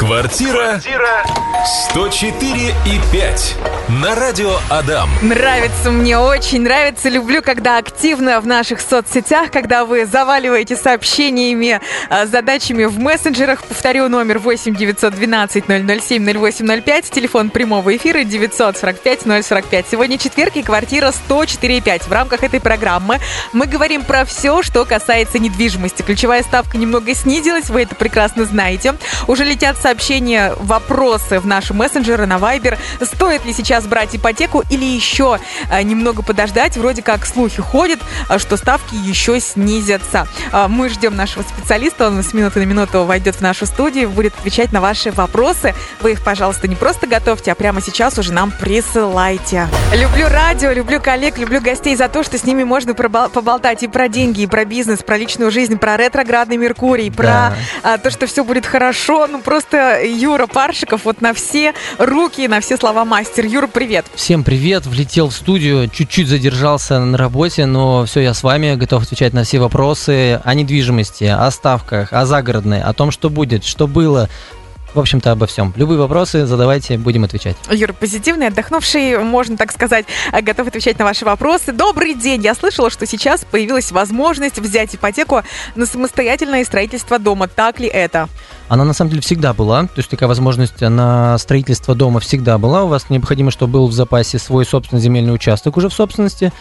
Квартира 104 и 5 на радио Адам. Нравится мне, очень нравится. Люблю, когда активно в наших соцсетях, когда вы заваливаете сообщениями, а, задачами в мессенджерах. Повторю, номер 8 912 007 0805, телефон прямого эфира 945 045. Сегодня четверг и квартира 104,5. В рамках этой программы мы говорим про все, что касается недвижимости. Ключевая ставка немного снизилась, вы это прекрасно знаете. Уже летят сообщения, вопросы в наши мессенджеры на Viber. Стоит ли сейчас брать ипотеку или еще а, немного подождать? Вроде как слухи ходят, а, что ставки еще снизятся. А, Мы ждем нашего специалиста, он с минуты на минуту войдет в нашу студию, будет отвечать на ваши вопросы. Вы их, пожалуйста, не просто готовьте, а прямо сейчас уже нам присылайте. Люблю радио, люблю коллег, люблю гостей за то, что с ними можно поболтать и про деньги, и про бизнес, про личную жизнь, про ретроградный Меркурий, про Да. то, что все будет хорошо. Ну, просто Юра Паршиков вот на все руки, на все слова мастер. Юра, привет. Всем привет, влетел в студию, чуть-чуть задержался на работе, но все, я с вами, готов отвечать на все вопросы о недвижимости, о ставках, о загородной, о том, что будет, что было, в общем-то, обо всем. Любые вопросы задавайте, будем отвечать. Юра позитивный, отдохнувший, можно так сказать, а, готов отвечать на ваши вопросы. Добрый день. Я слышала, что сейчас появилась возможность взять ипотеку на самостоятельное строительство дома. Так ли это? Она на самом деле всегда была, то есть такая возможность на строительство дома всегда была. У вас необходимо, чтобы был в запасе свой собственный земельный участок уже в собственности.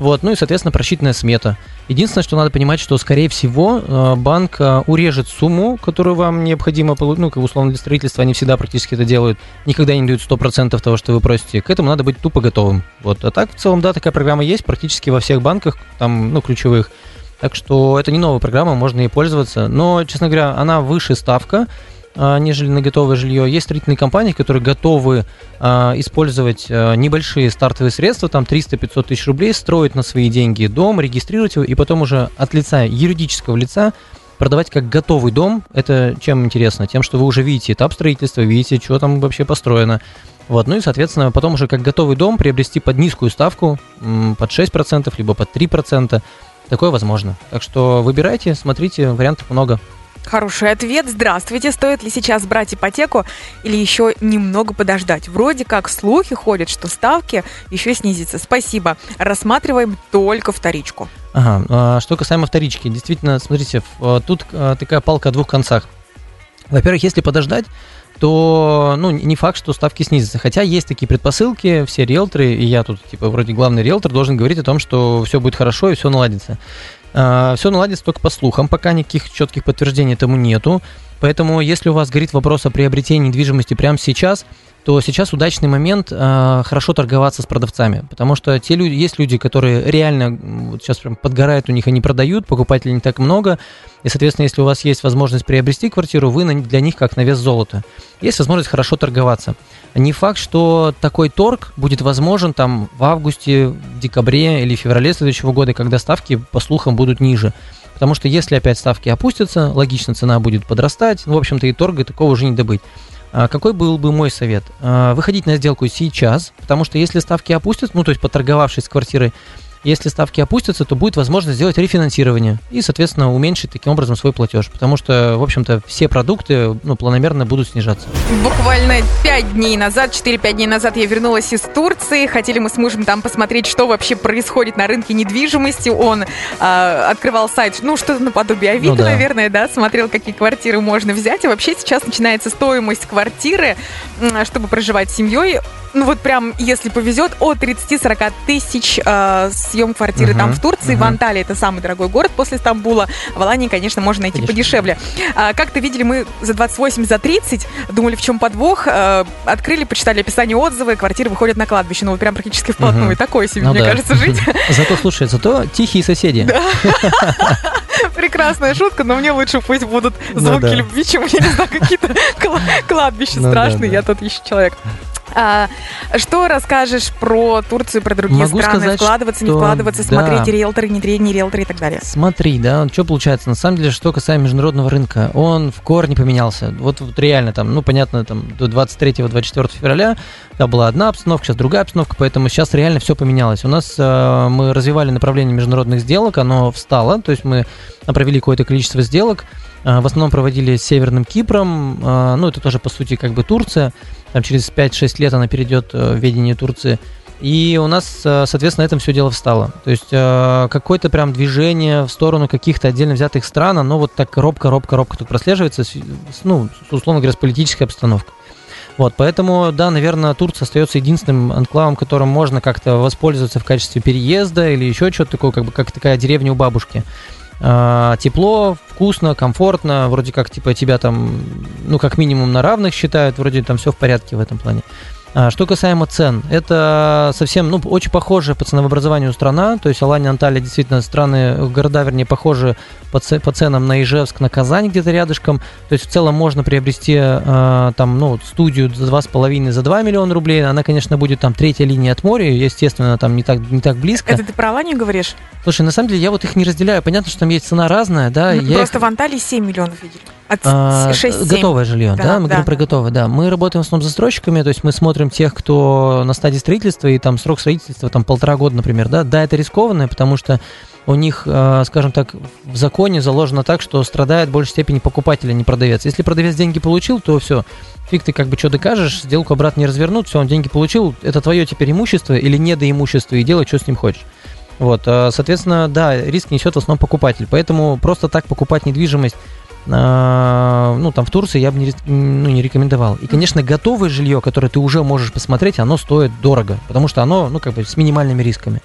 Вот, ну и, соответственно, просчитанная смета. Единственное, что надо понимать, что, скорее всего, э, банк э, урежет сумму, которую вам необходимо получить, ну, как условно для строительства, они всегда практически это делают, никогда не дают 100% того, что вы просите. К этому надо быть тупо готовым. Вот, а так, в целом, да, такая программа есть практически во всех банках, там, ну, ключевых. Так что это не новая программа, можно ей пользоваться. Но, честно говоря, она выше ставка, нежели на готовое жилье. Есть строительные компании, которые готовы а, использовать а, небольшие стартовые средства, там 300-500 тысяч рублей, строить на свои деньги дом, регистрировать его, и потом уже от лица юридического лица продавать как готовый дом. Это чем интересно? Тем, что вы уже видите этап строительства, видите, что там вообще построено. Вот, ну и, соответственно, потом уже как готовый дом приобрести под низкую ставку, под 6%, либо под 3%. Такое возможно. Так что выбирайте, смотрите, вариантов много. Хороший ответ. Здравствуйте. Стоит ли сейчас брать ипотеку или еще немного подождать? Вроде как слухи ходят, что ставки еще снизятся. Спасибо. Рассматриваем только вторичку. Ага, а, что касаемо вторички, действительно, смотрите, а, тут а, такая палка о двух концах. Во-первых, если подождать, то ну, не факт, что ставки снизятся. Хотя есть такие предпосылки, все риэлторы, и я тут, типа, вроде главный риэлтор, должен говорить о том, что все будет хорошо и все наладится. Все наладится только по слухам, пока никаких четких подтверждений этому нету. Поэтому, если у вас горит вопрос о приобретении недвижимости прямо сейчас, то сейчас удачный момент э, хорошо торговаться с продавцами, потому что те люди, есть люди, которые реально вот сейчас прям подгорают у них, они продают, покупателей не так много, и, соответственно, если у вас есть возможность приобрести квартиру, вы на- для них как на вес золота. Есть возможность хорошо торговаться. Не факт, что такой торг будет возможен там в августе, в декабре или феврале следующего года, когда ставки, по слухам, будут ниже. Потому что если опять ставки опустятся, логично цена будет подрастать, ну, в общем-то, и торга такого уже не добыть. А Какой был бы мой совет? А, Выходить на сделку сейчас, потому что если ставки опустятся, ну то есть поторговавшись с квартирой, если ставки опустятся, то будет возможность сделать рефинансирование и, соответственно, уменьшить таким образом свой платеж, потому что, в общем-то, все продукты ну, планомерно будут снижаться. Буквально 5 дней назад, 4-5 дней назад я вернулась из Турции. Хотели мы с мужем там посмотреть, что вообще происходит на рынке недвижимости. Он а, открывал сайт, ну, что-то наподобие Авито, Ну да. наверное, да, смотрел, какие квартиры можно взять. И вообще сейчас начинается стоимость квартиры, чтобы проживать с семьей. Ну, вот прям, если повезет, от 30-40 тысяч а, съем квартиры там Мгм, в Турции. В мгм. Анталии это самый дорогой город после Стамбула. В Алании, конечно, можно найти Конечно. подешевле. А, Как-то видели мы за 28, за 30, думали, в чем подвох. А, Открыли, почитали описание отзывы, квартиры выходят на кладбище. Ну, вот прям практически вплотную. Мгм. Такое себе, Ну мне да. кажется, жить. Зато, слушай, зато тихие соседи. Прекрасная шутка, но мне лучше пусть будут Ну звуки любви, чем, я не знаю, какие-то кла- кладбища Ну страшные. Я тут еще человек А, что расскажешь про Турцию, про другие Могу страны? сказать, вкладываться, не что вкладываться, да. смотреть риэлторы, не, не риэлторы и так далее. Смотри, да, что получается, на самом деле, что касаемо международного рынка, он в корне поменялся. Вот, вот реально там, ну, понятно, там до 23-24 февраля да, была одна обстановка, сейчас другая обстановка, поэтому сейчас реально все поменялось. У нас э, мы развивали направление международных сделок, оно встало, то есть мы провели какое-то количество сделок, э, в основном проводили с Северным Кипром, э, ну, это тоже, по сути, как бы Турция, там через 5-6 лет она перейдет э, в ведение Турции. И у нас, э, соответственно, на этом все дело встало. То есть э, какое-то прям движение в сторону каких-то отдельно взятых стран, оно вот так робко-робко-робко тут прослеживается, ну, условно говоря, с политической обстановкой. Вот, поэтому, да, наверное, Турция остается единственным анклавом, которым можно как-то воспользоваться в качестве переезда или еще что-то такое, как бы как такая деревня у бабушки. А, тепло, вкусно, комфортно, вроде как типа тебя там, ну как минимум на равных считают, вроде там все в порядке в этом плане. А, Что касаемо цен, это совсем, ну, очень похожая по ценообразованию страна, то есть Алания, Анталия действительно страны, города, вернее, похожи по, по ценам на Ижевск, на Казань где-то рядышком, то есть в целом можно приобрести а, там, ну, студию за 2,5, за 2 миллиона рублей, она, конечно, будет там третья линия от моря, естественно, там не так, не так близко. Это ты про Аланию говоришь? Слушай, на самом деле я вот их не разделяю, понятно, что там есть цена разная, да, Ну, я Просто их- в Анталии 7 миллионов видели. От а, 6 готовое жилье, да, Да, мы да, говорим про готовое, да. Мы работаем в основном с застройщиками, то есть мы смотрим тех, кто на стадии строительства, и там срок строительства там полтора года, например, да. Да, это рискованно, потому что у них, э, скажем так, в законе заложено так, что страдает в большей степени покупатель, а не продавец. Если продавец деньги получил, то все, фиг ты как бы что докажешь, сделку обратно не развернут, все, он деньги получил, это твое теперь имущество или недоимущество, и делай, что с ним хочешь. Вот, э, соответственно, да, риск несет в основном покупатель. Поэтому просто так покупать недвижимость, ну, там, в Турции я бы не, ну, не рекомендовал. И, конечно, готовое жилье, которое ты уже можешь посмотреть, оно стоит дорого, потому что оно, ну, как бы с минимальными рисками.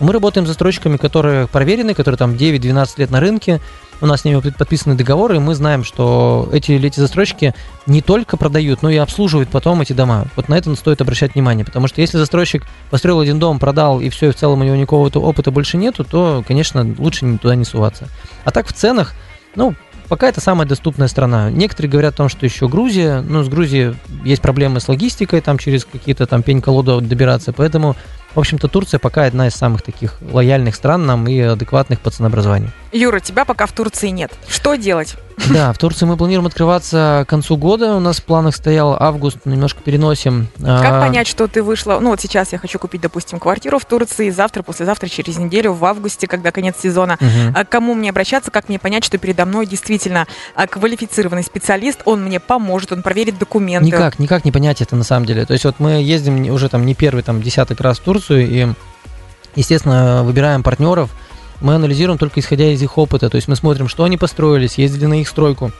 Мы работаем с застройщиками, которые проверены, которые там 9-12 лет на рынке, у нас с ними под- подписаны договоры, и мы знаем, что эти, эти застройщики не только продают, но и обслуживают потом эти дома. Вот на это стоит обращать внимание, потому что если застройщик построил один дом, продал, и все, и в целом у него никакого опыта больше нету, то, конечно, лучше туда не суваться. А так в ценах, ну, пока это самая доступная страна. Некоторые говорят о том, что еще Грузия, ну, с Грузией есть проблемы с логистикой, там через какие-то там пень-колоду добираться, поэтому, в общем-то, Турция пока одна из самых таких лояльных стран нам и адекватных по ценообразованию. Юра, тебя пока в Турции нет. Что делать? Да, в Турции мы планируем открываться к концу года. У нас в планах стоял август, немножко переносим. Как А, понять, что ты вышла? Ну, вот сейчас я хочу купить, допустим, квартиру в Турции, завтра, послезавтра, через неделю, в августе, когда конец сезона. А к кому мне обращаться, как мне понять, что передо мной действительно а, квалифицированный специалист, он мне поможет, он проверит документы. Никак, никак не понять это на самом деле. То есть вот мы ездим уже там не первый, там десяток раз в Турцию и, естественно, выбираем партнеров. Мы анализируем только исходя из их опыта. То есть мы смотрим, что они построили, съездили на их стройку.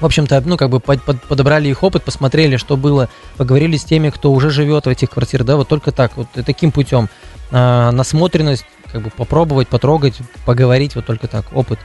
В общем-то, ну, как бы под- под- подобрали их опыт, посмотрели, что было, поговорили с теми, кто уже живет в этих квартирах, да, вот только так, вот и таким путем. А, насмотренность, как бы попробовать, потрогать, поговорить, вот только так, опыт.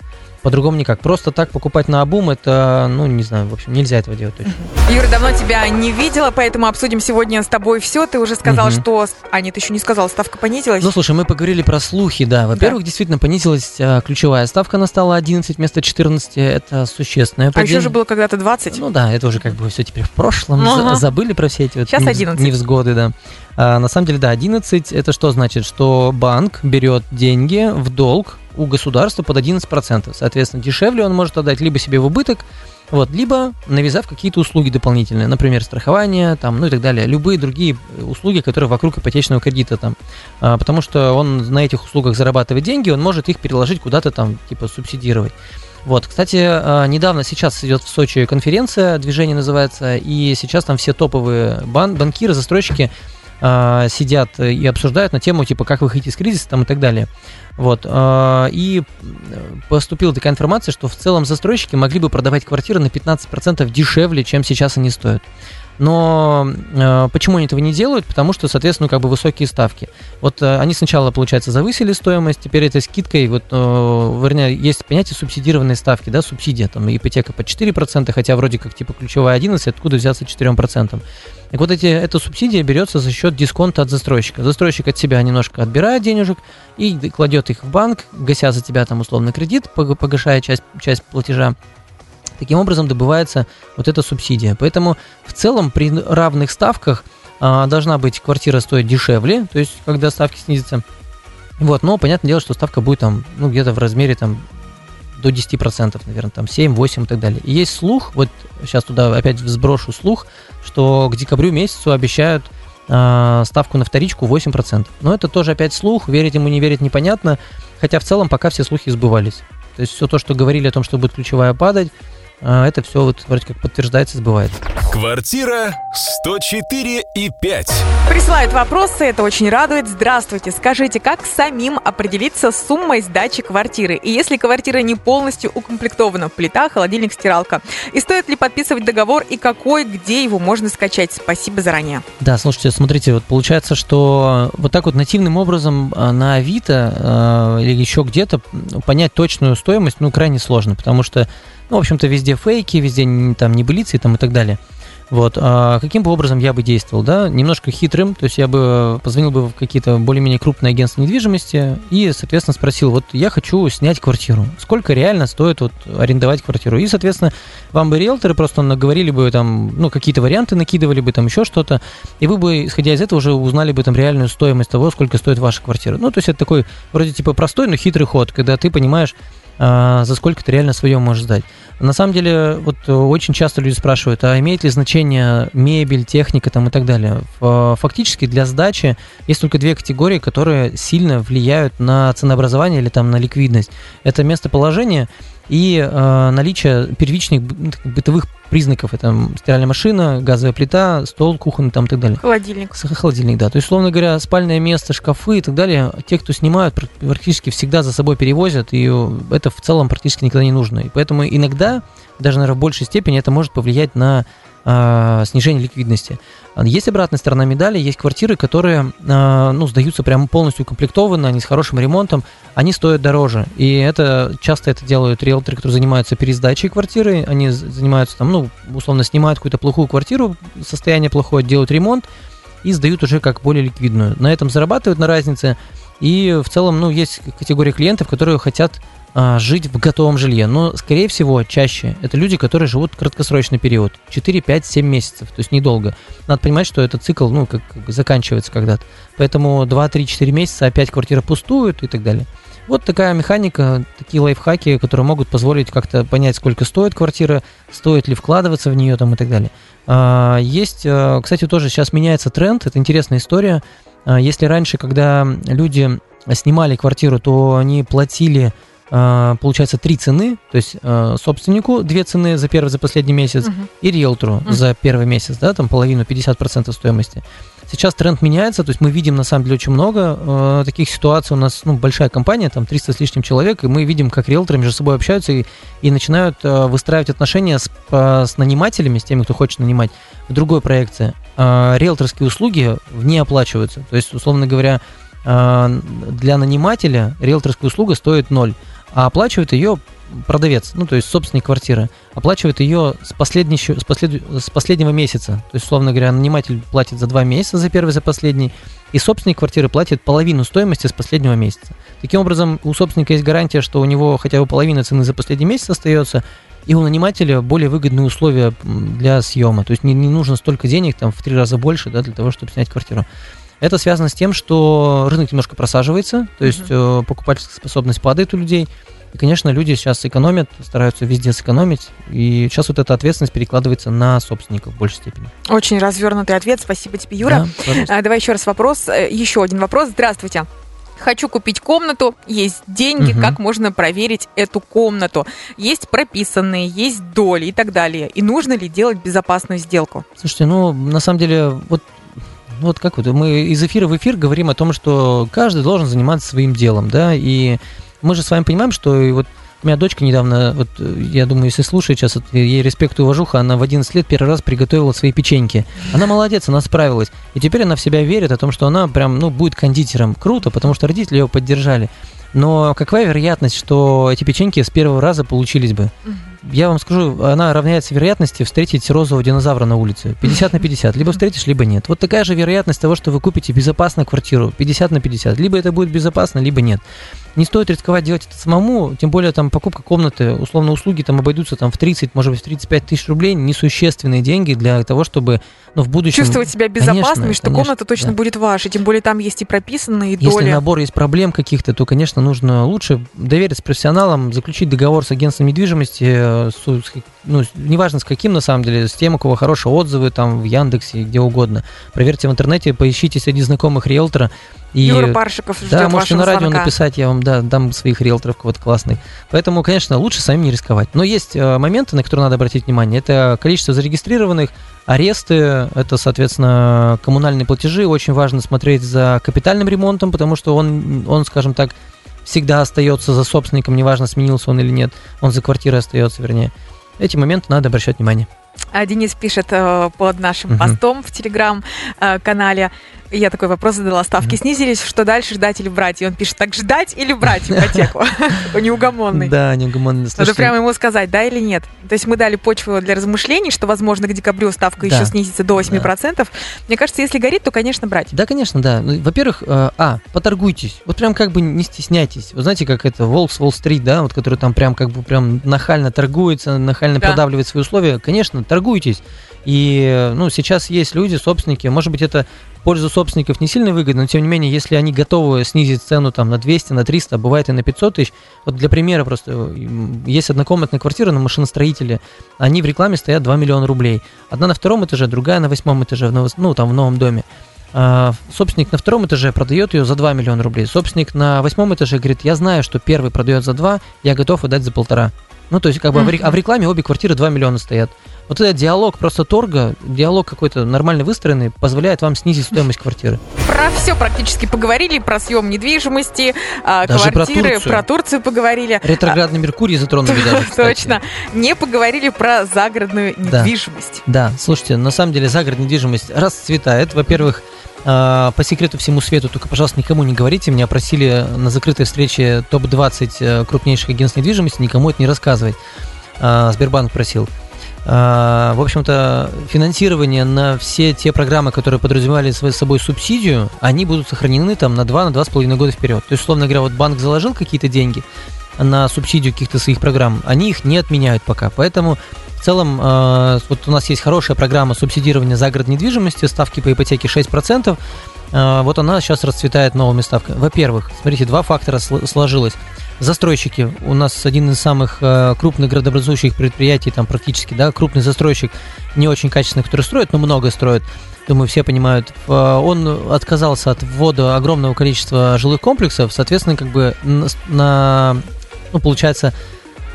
По-другому никак. Просто так покупать на обум, это, ну, не знаю, в общем, нельзя этого делать точно. Юра, давно тебя не видела, поэтому обсудим сегодня с тобой все. Ты уже сказал, что... А, нет, еще не сказал, ставка понизилась. Ну, слушай, мы поговорили про слухи, да. Во-первых, действительно понизилась а, ключевая ставка, она стала 11 вместо 14, это существенное а еще же было когда-то 20. Ну да, это уже как бы все теперь в прошлом, Ага. за- забыли про все эти вот невз- 11. невзгоды, да. А, на самом деле, да, 11, это что значит? Что банк берет деньги в долг у государства под 11%. Соответственно, дешевле он может отдать либо себе в убыток, вот, либо навязав какие-то услуги дополнительные, например, страхование, там, ну и так далее, любые другие услуги, которые вокруг ипотечного кредита там, А, потому что он на этих услугах зарабатывает деньги, он может их переложить куда-то там, типа, субсидировать. Вот, кстати, а, недавно сейчас идет в Сочи конференция, движение называется, и сейчас там все топовые бан- банкиры, застройщики а, сидят и обсуждают на тему, типа, как выходить из кризиса там и так далее. Вот, а, и поступила такая информация, что в целом застройщики могли бы продавать квартиры на 15% дешевле, чем сейчас они стоят. Но э, почему они этого не делают? Потому что, соответственно, как бы высокие ставки. Вот э, они сначала, получается, завысили стоимость, теперь этой скидкой, вот, э, вернее, есть понятие субсидированной ставки, да, субсидия, там, ипотека по 4%, хотя вроде как, типа, ключевая 11, откуда взяться 4%. Так вот, эти, эта субсидия берется за счет дисконта от застройщика. Застройщик от себя немножко отбирает денежек и кладет их в банк, гася за тебя там условно кредит, пог- погашая часть, часть платежа. Таким образом добывается вот эта субсидия. Поэтому в целом при равных ставках а, должна быть квартира стоить дешевле, то есть когда ставки снизятся. Вот, но понятное дело, что ставка будет там, ну, где-то в размере там до 10%, наверное, там 7, 8 и так далее. И есть слух, вот сейчас туда опять сброшу слух, что к декабрю месяцу обещают э, ставку на вторичку 8%. Но это тоже опять слух, верить ему, не верить непонятно, хотя в целом пока все слухи сбывались. То есть все то, что говорили о том, что будет ключевая падать, а, это все вот вроде как подтверждается, сбывается. Квартира 104 и 5. Присылают вопросы, это очень радует. Здравствуйте, скажите, как самим определиться с суммой сдачи квартиры? И если квартира не полностью укомплектована, плита, холодильник, стиралка? И стоит ли подписывать договор и какой, где его можно скачать? Спасибо заранее. Да, слушайте, смотрите, вот получается, что вот так вот нативным образом а, на Авито э, или еще где-то понять точную стоимость, ну, крайне сложно, потому что ну, в общем-то, везде фейки, везде там небылицы там, и так далее. Вот. А каким бы образом я бы действовал, да? Немножко хитрым, то есть я бы позвонил бы в какие-то более-менее крупные агентства недвижимости и, соответственно, спросил, вот я хочу снять квартиру, сколько реально стоит вот арендовать квартиру? И, соответственно, вам бы риэлторы просто наговорили бы там, ну, какие-то варианты накидывали бы, там еще что-то, и вы бы, исходя из этого, уже узнали бы там реальную стоимость того, сколько стоит ваша квартира. Ну, то есть это такой вроде типа простой, но хитрый ход, когда ты понимаешь, за сколько ты реально свое можешь сдать. На самом деле, вот очень часто люди спрашивают, а имеет ли значение мебель, техника там и так далее. Фактически для сдачи есть только две категории, которые сильно влияют на ценообразование или там на ликвидность. Это местоположение и э, наличие первичных бытовых признаков. Это стиральная машина, газовая плита, стол кухонный там и так далее. Холодильник. Холодильник, да. То есть, условно говоря, спальное место, шкафы и так далее, те, кто снимают, практически всегда за собой перевозят, и это в целом практически никогда не нужно. И поэтому иногда, даже, наверное, в большей степени это может повлиять на э, снижение ликвидности. Есть обратная сторона медали, есть квартиры, которые э, ну, сдаются прямо полностью укомплектованно, они с хорошим ремонтом, они стоят дороже. И это часто это делают риэлторы, которые занимаются пересдачей квартиры, они занимаются там, ну, условно, снимают какую-то плохую квартиру, состояние плохое, делают ремонт и сдают уже как более ликвидную. На этом зарабатывают на разнице. И в целом, ну, есть категория клиентов, которые хотят а, жить в готовом жилье. Но, скорее всего, чаще это люди, которые живут краткосрочный период. 4, 5, 7 месяцев, то есть недолго. Надо понимать, что этот цикл, ну, как, заканчивается когда-то. Поэтому 2, 3, 4 месяца опять квартира пустует и так далее. Вот такая механика, такие лайфхаки, которые могут позволить как-то понять, сколько стоит квартира, стоит ли вкладываться в нее там и так далее. А, есть, а, кстати, тоже сейчас меняется тренд, это интересная история. Если раньше, когда люди снимали квартиру, то они платили а, получается три цены, то есть а, собственнику две цены за первый, за последний месяц, uh-huh. и риэлтору uh-huh. за первый месяц, да, там половину, 50% стоимости. Сейчас тренд меняется, то есть мы видим на самом деле очень много э, таких ситуаций. У нас ну, большая компания, там 300 с лишним человек, и мы видим, как риэлторы между собой общаются и, и начинают э, выстраивать отношения с, э, с нанимателями, с теми, кто хочет нанимать, в другой проекции. Э, риэлторские услуги не оплачиваются. То есть, условно говоря, э, для нанимателя риэлторская услуга стоит ноль а оплачивает ее продавец, ну, то есть собственник квартиры, оплачивает ее с, последней, с, послед, с последнего месяца. То есть, условно говоря, наниматель платит за два месяца, за первый, за последний, и собственник квартиры платит половину стоимости с последнего месяца. Таким образом, у собственника есть гарантия, что у него хотя бы половина цены за последний месяц остается, и у нанимателя более выгодные условия для съема. То есть не, не нужно столько денег, там, в три раза больше, да, для того, чтобы снять квартиру. Это связано с тем, что рынок немножко просаживается, то есть mm-hmm. покупательская способность падает у людей. И, конечно, люди сейчас экономят, стараются везде сэкономить, и сейчас вот эта ответственность перекладывается на собственников в большей степени. Очень развернутый ответ, спасибо тебе, Юра. Да, а, давай еще раз вопрос, э, еще один вопрос. Здравствуйте. Хочу купить комнату, есть деньги, угу. как можно проверить эту комнату? Есть прописанные, есть доли и так далее. И нужно ли делать безопасную сделку? Слушайте, ну, на самом деле, вот ну, вот как вот мы из эфира в эфир говорим о том, что каждый должен заниматься своим делом, да, и мы же с вами понимаем, что и вот у меня дочка недавно, вот я думаю, если слушает сейчас, вот, ей респект и уважуха, она в 11 лет первый раз приготовила свои печеньки. Она молодец, она справилась. И теперь она в себя верит о том, что она прям, ну, будет кондитером. Круто, потому что родители ее поддержали. Но какая вероятность, что эти печеньки с первого раза получились бы? Я вам скажу, она равняется вероятности встретить розового динозавра на улице. 50 на 50. Либо встретишь, либо нет. Вот такая же вероятность того, что вы купите безопасно квартиру. 50 на 50. Либо это будет безопасно, либо нет не стоит рисковать делать это самому, тем более там покупка комнаты, условно услуги там обойдутся там в 30, может быть, в 35 тысяч рублей, несущественные деньги для того, чтобы ну, в будущем... Чувствовать себя безопасным, что конечно, комната точно да. будет ваша, тем более там есть и прописанные доли. Если набор есть проблем каких-то, то, конечно, нужно лучше довериться профессионалам, заключить договор с агентством недвижимости, э, с, ну, неважно с каким, на самом деле, с тем, у кого хорошие отзывы, там, в Яндексе, где угодно. Проверьте в интернете, поищите среди знакомых риэлтора, и, Юра Паршиков ждет Да, можете на радио звонка. написать, я вам да, дам своих риэлторов кого-то классных. Поэтому, конечно, лучше самим не рисковать. Но есть э, моменты, на которые надо обратить внимание. Это количество зарегистрированных, аресты, это, соответственно, коммунальные платежи. Очень важно смотреть за капитальным ремонтом, потому что он, он скажем так, всегда остается за собственником, неважно, сменился он или нет. Он за квартирой остается, вернее. Эти моменты надо обращать внимание. А Денис пишет э, под нашим постом в телеграм-канале. Я такой вопрос задала, ставки снизились, что дальше ждать или брать? И он пишет, так ждать или брать ипотеку? Неугомонный. Да, неугомонный. Надо прямо ему сказать, да или нет. То есть мы дали почву для размышлений, что, возможно, к декабрю ставка еще снизится до 8%. Мне кажется, если горит, то, конечно, брать. Да, конечно, да. Ну, во-первых, э, а, поторгуйтесь. Вот прям как бы не стесняйтесь. Вы знаете, как это, Волк с Уолл-стрит, да, вот который там прям как бы прям нахально торгуется, нахально продавливает свои условия. Конечно, торгуйтесь. И ну, сейчас есть люди, собственники, может быть, это пользу собственников не сильно выгодно, но тем не менее, если они готовы снизить цену там на 200, на 300, а бывает и на 500 тысяч, вот для примера просто, есть однокомнатная квартира на машиностроителе, они в рекламе стоят 2 миллиона рублей. Одна на втором этаже, другая на восьмом этаже, ну, там в новом доме. А, собственник на втором этаже продает ее за 2 миллиона рублей. Собственник на восьмом этаже говорит, я знаю, что первый продает за 2, я готов отдать за полтора. Ну, то есть, как бы, а в рекламе обе квартиры 2 миллиона стоят. Вот этот диалог просто торга, диалог какой-то нормально выстроенный, позволяет вам снизить стоимость квартиры. Про все практически поговорили, про съем недвижимости, а, даже квартиры, про Турцию. про Турцию поговорили. Ретроградный Меркурий затронули даже, Точно. Не поговорили про загородную недвижимость. Да, слушайте, на самом деле загородная недвижимость расцветает. Во-первых, а, по секрету всему свету, только, пожалуйста, никому не говорите. Меня просили на закрытой встрече топ-20 э, крупнейших агентств недвижимости никому это не рассказывать. А, Сбербанк просил. А, в общем-то, финансирование на все те программы, которые подразумевали с собой субсидию, они будут сохранены там на 2 на 2,5 года вперед. То есть, условно говоря, вот банк заложил какие-то деньги на субсидию каких-то своих программ, они их не отменяют пока. Поэтому в целом, э, вот у нас есть хорошая программа субсидирования загородной недвижимости, ставки по ипотеке 6%. Э, вот она сейчас расцветает новыми ставками. Во-первых, смотрите, два фактора сложилось. Застройщики. У нас один из самых э, крупных градообразующих предприятий, там практически, да, крупный застройщик, не очень качественный, который строит, но много строит. Думаю, все понимают. Э, он отказался от ввода огромного количества жилых комплексов, соответственно, как бы на, ну, получается,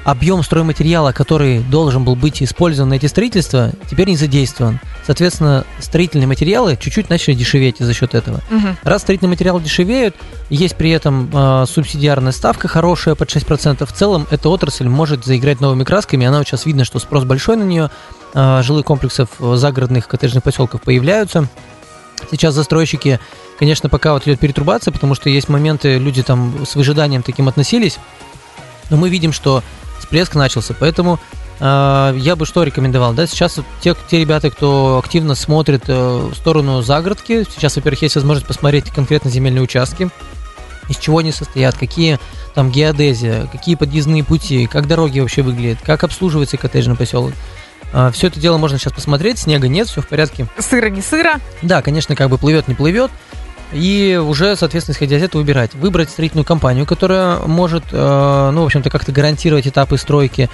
объем стройматериала, который должен был быть использован на эти строительства, теперь не задействован. Соответственно, строительные материалы чуть-чуть начали дешеветь за счет этого. Угу. Раз строительные материалы дешевеют, есть при этом э, субсидиарная ставка хорошая под 6%. В целом, эта отрасль может заиграть новыми красками. Она вот сейчас видно, что спрос большой на нее. Э, жилых комплексов загородных коттеджных поселков появляются. Сейчас застройщики, конечно, пока вот идет перетрубация, потому что есть моменты, люди там с выжиданием таким относились. Но мы видим, что всплеск начался. Поэтому э, я бы что рекомендовал, да, сейчас те, те ребята, кто активно смотрит э, в сторону загородки, сейчас, во-первых, есть возможность посмотреть конкретно земельные участки, из чего они состоят, какие там геодезия, какие подъездные пути, как дороги вообще выглядят, как обслуживается коттеджный поселок. А, все это дело можно сейчас посмотреть, снега нет, все в порядке. Сыро не сыро? Да, конечно, как бы плывет, не плывет и уже, соответственно, исходя из этого, выбирать. Выбрать строительную компанию, которая может, э, ну, в общем-то, как-то гарантировать этапы стройки.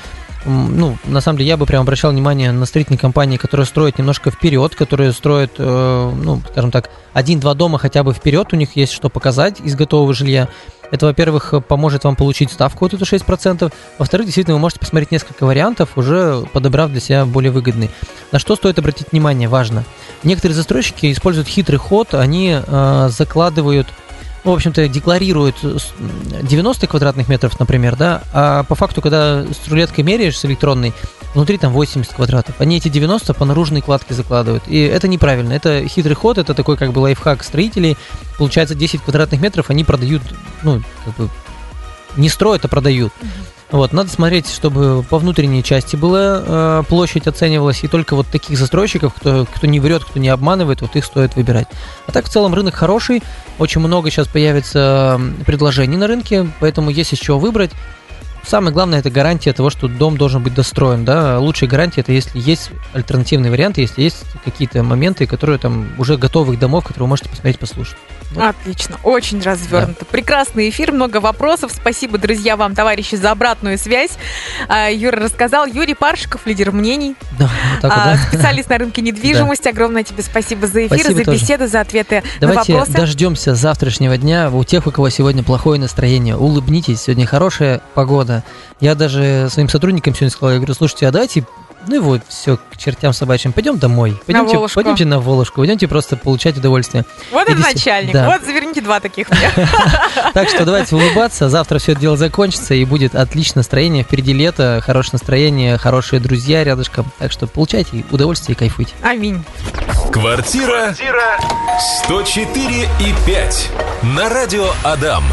Ну, на самом деле, я бы прям обращал внимание на строительные компании, которые строят немножко вперед, которые строят, э, ну, скажем так, один-два дома хотя бы вперед, у них есть что показать из готового жилья. Это, во-первых, поможет вам получить ставку вот эту 6%. Во-вторых, действительно, вы можете посмотреть несколько вариантов, уже подобрав для себя более выгодный. На что стоит обратить внимание, важно. Некоторые застройщики используют хитрый ход, они э, закладывают ну, в общем-то, декларируют 90 квадратных метров, например, да, а по факту, когда с рулеткой меряешь с электронной, внутри там 80 квадратов. Они эти 90 по наружной кладке закладывают. И это неправильно. Это хитрый ход, это такой как бы лайфхак строителей. Получается 10 квадратных метров они продают, ну, как бы не строят, а продают. Вот, надо смотреть, чтобы по внутренней части была э, площадь оценивалась, и только вот таких застройщиков, кто, кто не врет, кто не обманывает, вот их стоит выбирать. А так в целом рынок хороший, очень много сейчас появится предложений на рынке, поэтому есть из чего выбрать. Самое главное это гарантия того, что дом должен быть достроен. Да? Лучшая гарантия это если есть альтернативные варианты, если есть какие-то моменты, которые там уже готовых домов, которые вы можете посмотреть, послушать. Вот. Отлично, очень развернуто. Да. Прекрасный эфир, много вопросов. Спасибо, друзья, вам, товарищи, за обратную связь. А, Юра рассказал. Юрий Паршиков, лидер мнений. Да, вот так вот, а, да. Специалист на рынке недвижимости. Да. Огромное тебе спасибо за эфир, спасибо за тоже. беседу, за ответы Давайте на вопросы. дождемся завтрашнего дня. У тех, у кого сегодня плохое настроение, улыбнитесь. Сегодня хорошая погода. Я даже своим сотрудникам сегодня сказал, я говорю, слушайте, а давайте ну и вот, все, к чертям собачьим. Пойдем домой. Пойдемте, на Волошку. пойдемте на Волошку. Пойдемте просто получать удовольствие. Вот это начальник. Да. Вот заверните два таких мне. Так что давайте улыбаться. Завтра все это дело закончится и будет отличное настроение. Впереди лето, хорошее настроение, хорошие друзья рядышком. Так что получайте удовольствие и кайфуйте. Аминь. Квартира 104 и 5 на радио Адам.